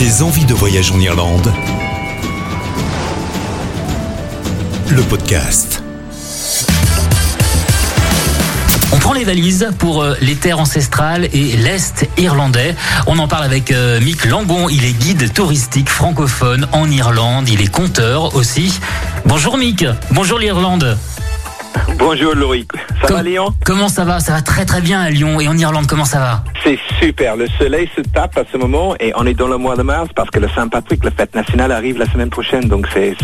Des envies de voyage en Irlande. Le podcast. On prend les valises pour euh, les terres ancestrales et l'Est irlandais. On en parle avec euh, Mick Langon. Il est guide touristique francophone en Irlande. Il est conteur aussi. Bonjour Mick. Bonjour l'Irlande. Bonjour Laurie, ça Com- va Lyon Comment ça va? Ça va très très bien à Lyon et en Irlande. Comment ça va? C'est super, le soleil se tape à ce moment et on est dans le mois de mars parce que le Saint-Patrick, la fête nationale arrive la semaine prochaine, donc c'est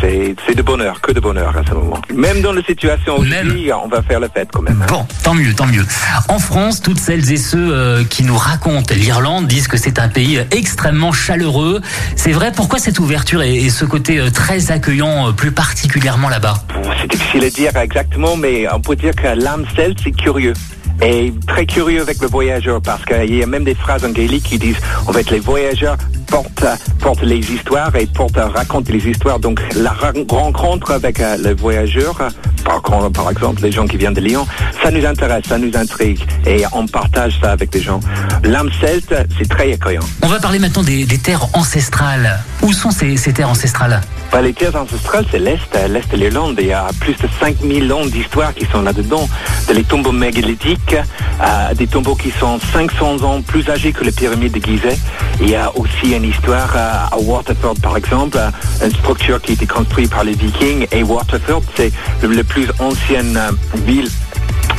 de bonheur, que de bonheur à ce moment. Même dans la situation aujourd'hui, on va faire la fête quand même. Bon, tant mieux, tant mieux. En France, toutes celles et ceux euh, qui nous racontent l'Irlande disent que c'est un pays extrêmement chaleureux. C'est vrai? Pourquoi cette ouverture et, et ce côté euh, très accueillant, euh, plus particulièrement là-bas? Bon, C'est difficile à dire exactement, mais on peut dire que l'âme celte, c'est curieux. Et très curieux avec le voyageur, parce qu'il y a même des phrases en gaélique qui disent, en fait, les voyageurs portent, portent les histoires et portent, racontent les histoires. Donc, la rencontre avec euh, les voyageurs, par, par exemple, les gens qui viennent de Lyon, ça nous intéresse, ça nous intrigue. Et on partage ça avec les gens. L'âme celte, c'est très accueillant. On va parler maintenant des, des terres ancestrales. Où sont ces, ces terres ancestrales? Bah, les terres ancestrales, c'est l'Est, l'Est de l'Irlande. Il y a plus de 5000 ans d'histoire qui sont là-dedans. De les tombeaux mégalithiques, euh, des tombeaux qui sont 500 ans plus âgés que les pyramides de Gizeh. Il y a aussi une histoire euh, à Waterford, par exemple, une structure qui a été construite par les Vikings. Et Waterford, c'est le plus ancienne euh, ville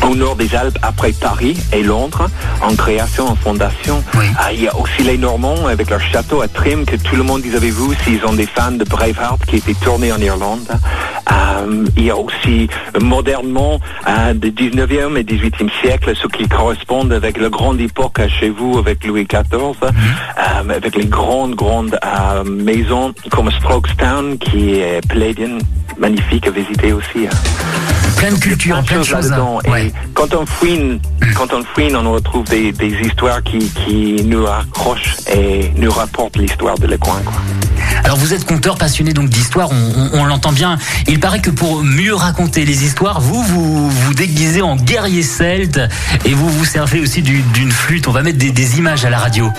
au nord des Alpes après Paris et Londres, en création, en fondation. Oui. Ah, il y a aussi les Normands avec leur château à Trim que tout le monde, ils avez vu, s'ils ont des fans de Braveheart qui a été tourné en Irlande. Euh, il y a aussi euh, modernement euh, du 19e et 18e siècle, ce qui correspondent avec la grande époque chez vous avec Louis XIV, euh, avec les grandes, grandes maisons comme Strokestown qui est Palladian, magnifique à visiter aussi. hein. Plein de cultures, plein de choses là-dedans. Ouais. quand on fouine, quand on fouine, on retrouve des, des histoires qui, qui nous raccrochent et nous rapportent l'histoire de le coin. Quoi. Alors vous êtes conteur passionné donc d'histoire, on, on- on l'entend bien. Il paraît que pour mieux raconter les histoires, vous vous vous déguisez en guerrier celte et vous vous servez aussi du- d'une flûte. On va mettre des, des images à la radio.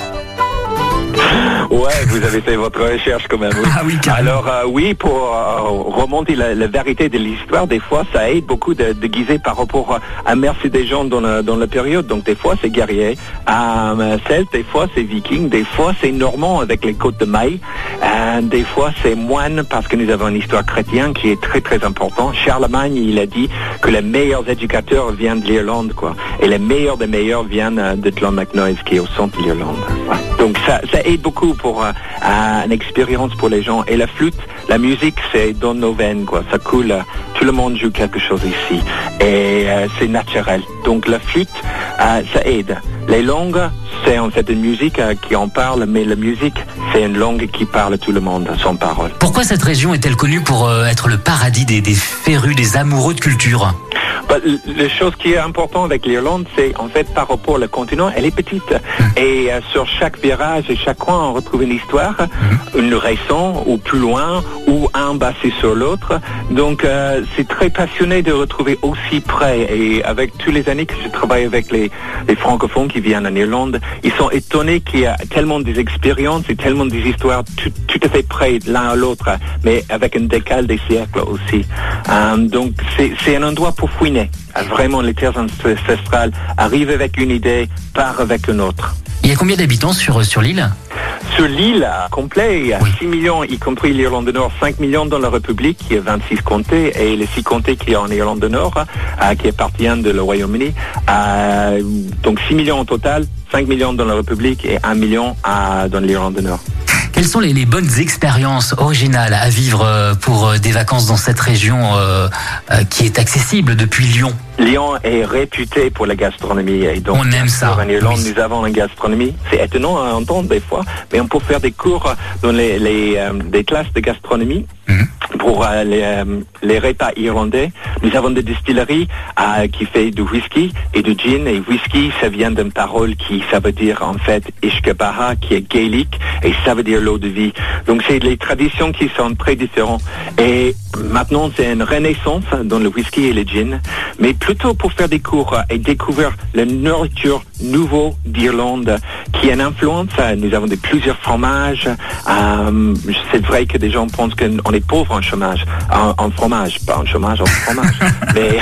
Ouais, vous avez fait votre recherche quand même. oui. Ah oui, carrément. Alors euh, oui, pour euh, remonter la, la vérité de l'histoire, des fois, ça aide beaucoup de, de guiser par rapport à merci des gens dans la, dans la période. Donc des fois, c'est guerrier, euh, celte, des fois, c'est viking, des fois, c'est normand avec les côtes de maille, euh, des fois, c'est moine parce que nous avons une histoire chrétienne qui est très très importante. Charlemagne, il a dit que les meilleurs éducateurs viennent de l'Irlande, quoi. Et les meilleurs des meilleurs viennent de Clonmacnoise, qui est au centre de l'Irlande. Ouais. Ça, aide beaucoup pour euh, une expérience pour les gens. Et la flûte, la musique, c'est dans nos veines, quoi. Ça coule. Tout le monde joue quelque chose ici. Et euh, c'est naturel. Donc la flûte, euh, ça aide. Les langues, c'est en fait une musique qui en parle, mais la musique, c'est une langue qui parle tout le monde, sans parole. Pourquoi cette région est-elle connue pour euh, être le paradis des, des férus, des amoureux de culture? Bah, la chose qui est importante avec l'Irlande, c'est en fait par rapport au continent, elle est petite. Et euh, sur chaque virage et chaque coin, on retrouve une histoire, une récente ou plus loin, ou un basé sur l'autre. Donc euh, c'est très passionné de retrouver aussi près. Et avec tous les années que je travaille avec les, les francophones qui viennent en Irlande, ils sont étonnés qu'il y a tellement des expériences et tellement des histoires tout, tout à fait près l'un à l'autre, mais avec un décal des siècles aussi. Euh, donc c'est un endroit pour fouiner. Euh, Vraiment, les terres ancestrales arrivent avec une idée, part avec une autre. Il y a combien d'habitants sur, sur l'île? Sur l'île complet, il y a 6 millions, y compris l'Irlande du Nord, 5 millions dans la République, qui a 26 comtés, et les 6 comtés qui sont en Irlande du Nord, euh, qui appartiennent de le Royaume-Uni. Euh, donc 6 millions au total, 5 millions dans la République et 1 million euh, dans l'Irlande du Nord. Quelles sont les, les bonnes expériences originales à vivre euh, pour euh, des vacances dans cette région euh, qui est accessible depuis Lyon? Lyon est réputé pour la gastronomie. Et donc, On aime ça, En Irlande, oui. nous avons une gastronomie. C'est étonnant à entendre des fois, mais on peut faire des cours dans les, les, euh, des classes de gastronomie Mhm. Pour euh, les, euh, les repas irlandais. Nous avons des distilleries euh, qui fait du whisky et du gin. Et whisky, ça vient d'une parole qui, ça veut dire en fait Ishkabaha, qui est gaélique, et ça veut dire l'eau de vie. Donc c'est les traditions qui sont très différentes. Et maintenant c'est une renaissance dans le whisky et le gin, mais plutôt pour faire des cours et découvrir la nourriture nouveau d'Irlande qui a une influence. Nous avons des, plusieurs fromages. Euh, c'est vrai que des gens pensent qu'on est pauvre en chômage, en, fromage, pas en chômage, en fromage. mais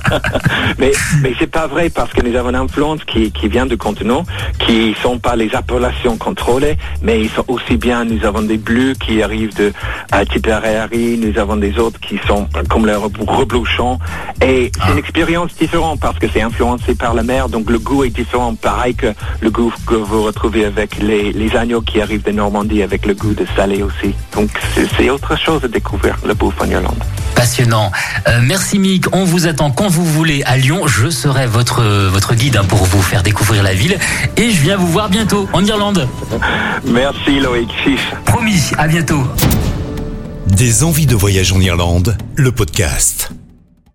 mais, mais c'est pas vrai parce que nous avons une influence qui, qui vient du continent, qui sont pas les appellations contrôlées, mais ils sont aussi bien. Nous avons des bleus qui arrivent de euh, Tipperary, nous avons des autres qui sont comme le reblouchon. Et c'est une ah. expérience différente parce que c'est influencé par la mer, donc le goût est différent. Pareil que le goût que vous retrouvez avec les, les agneaux qui arrivent de Normandie avec le goût de salé aussi. Donc c'est autre chose à découvrir, le bouffe en Irlande. Passionnant. Euh, merci Mick. On vous attend quand vous voulez à Lyon. Je serai votre, votre guide hein, pour vous faire découvrir la ville. Et je viens vous voir bientôt en Irlande. Merci Loïc. Promis, à bientôt. Des envies de voyage en Irlande, le podcast.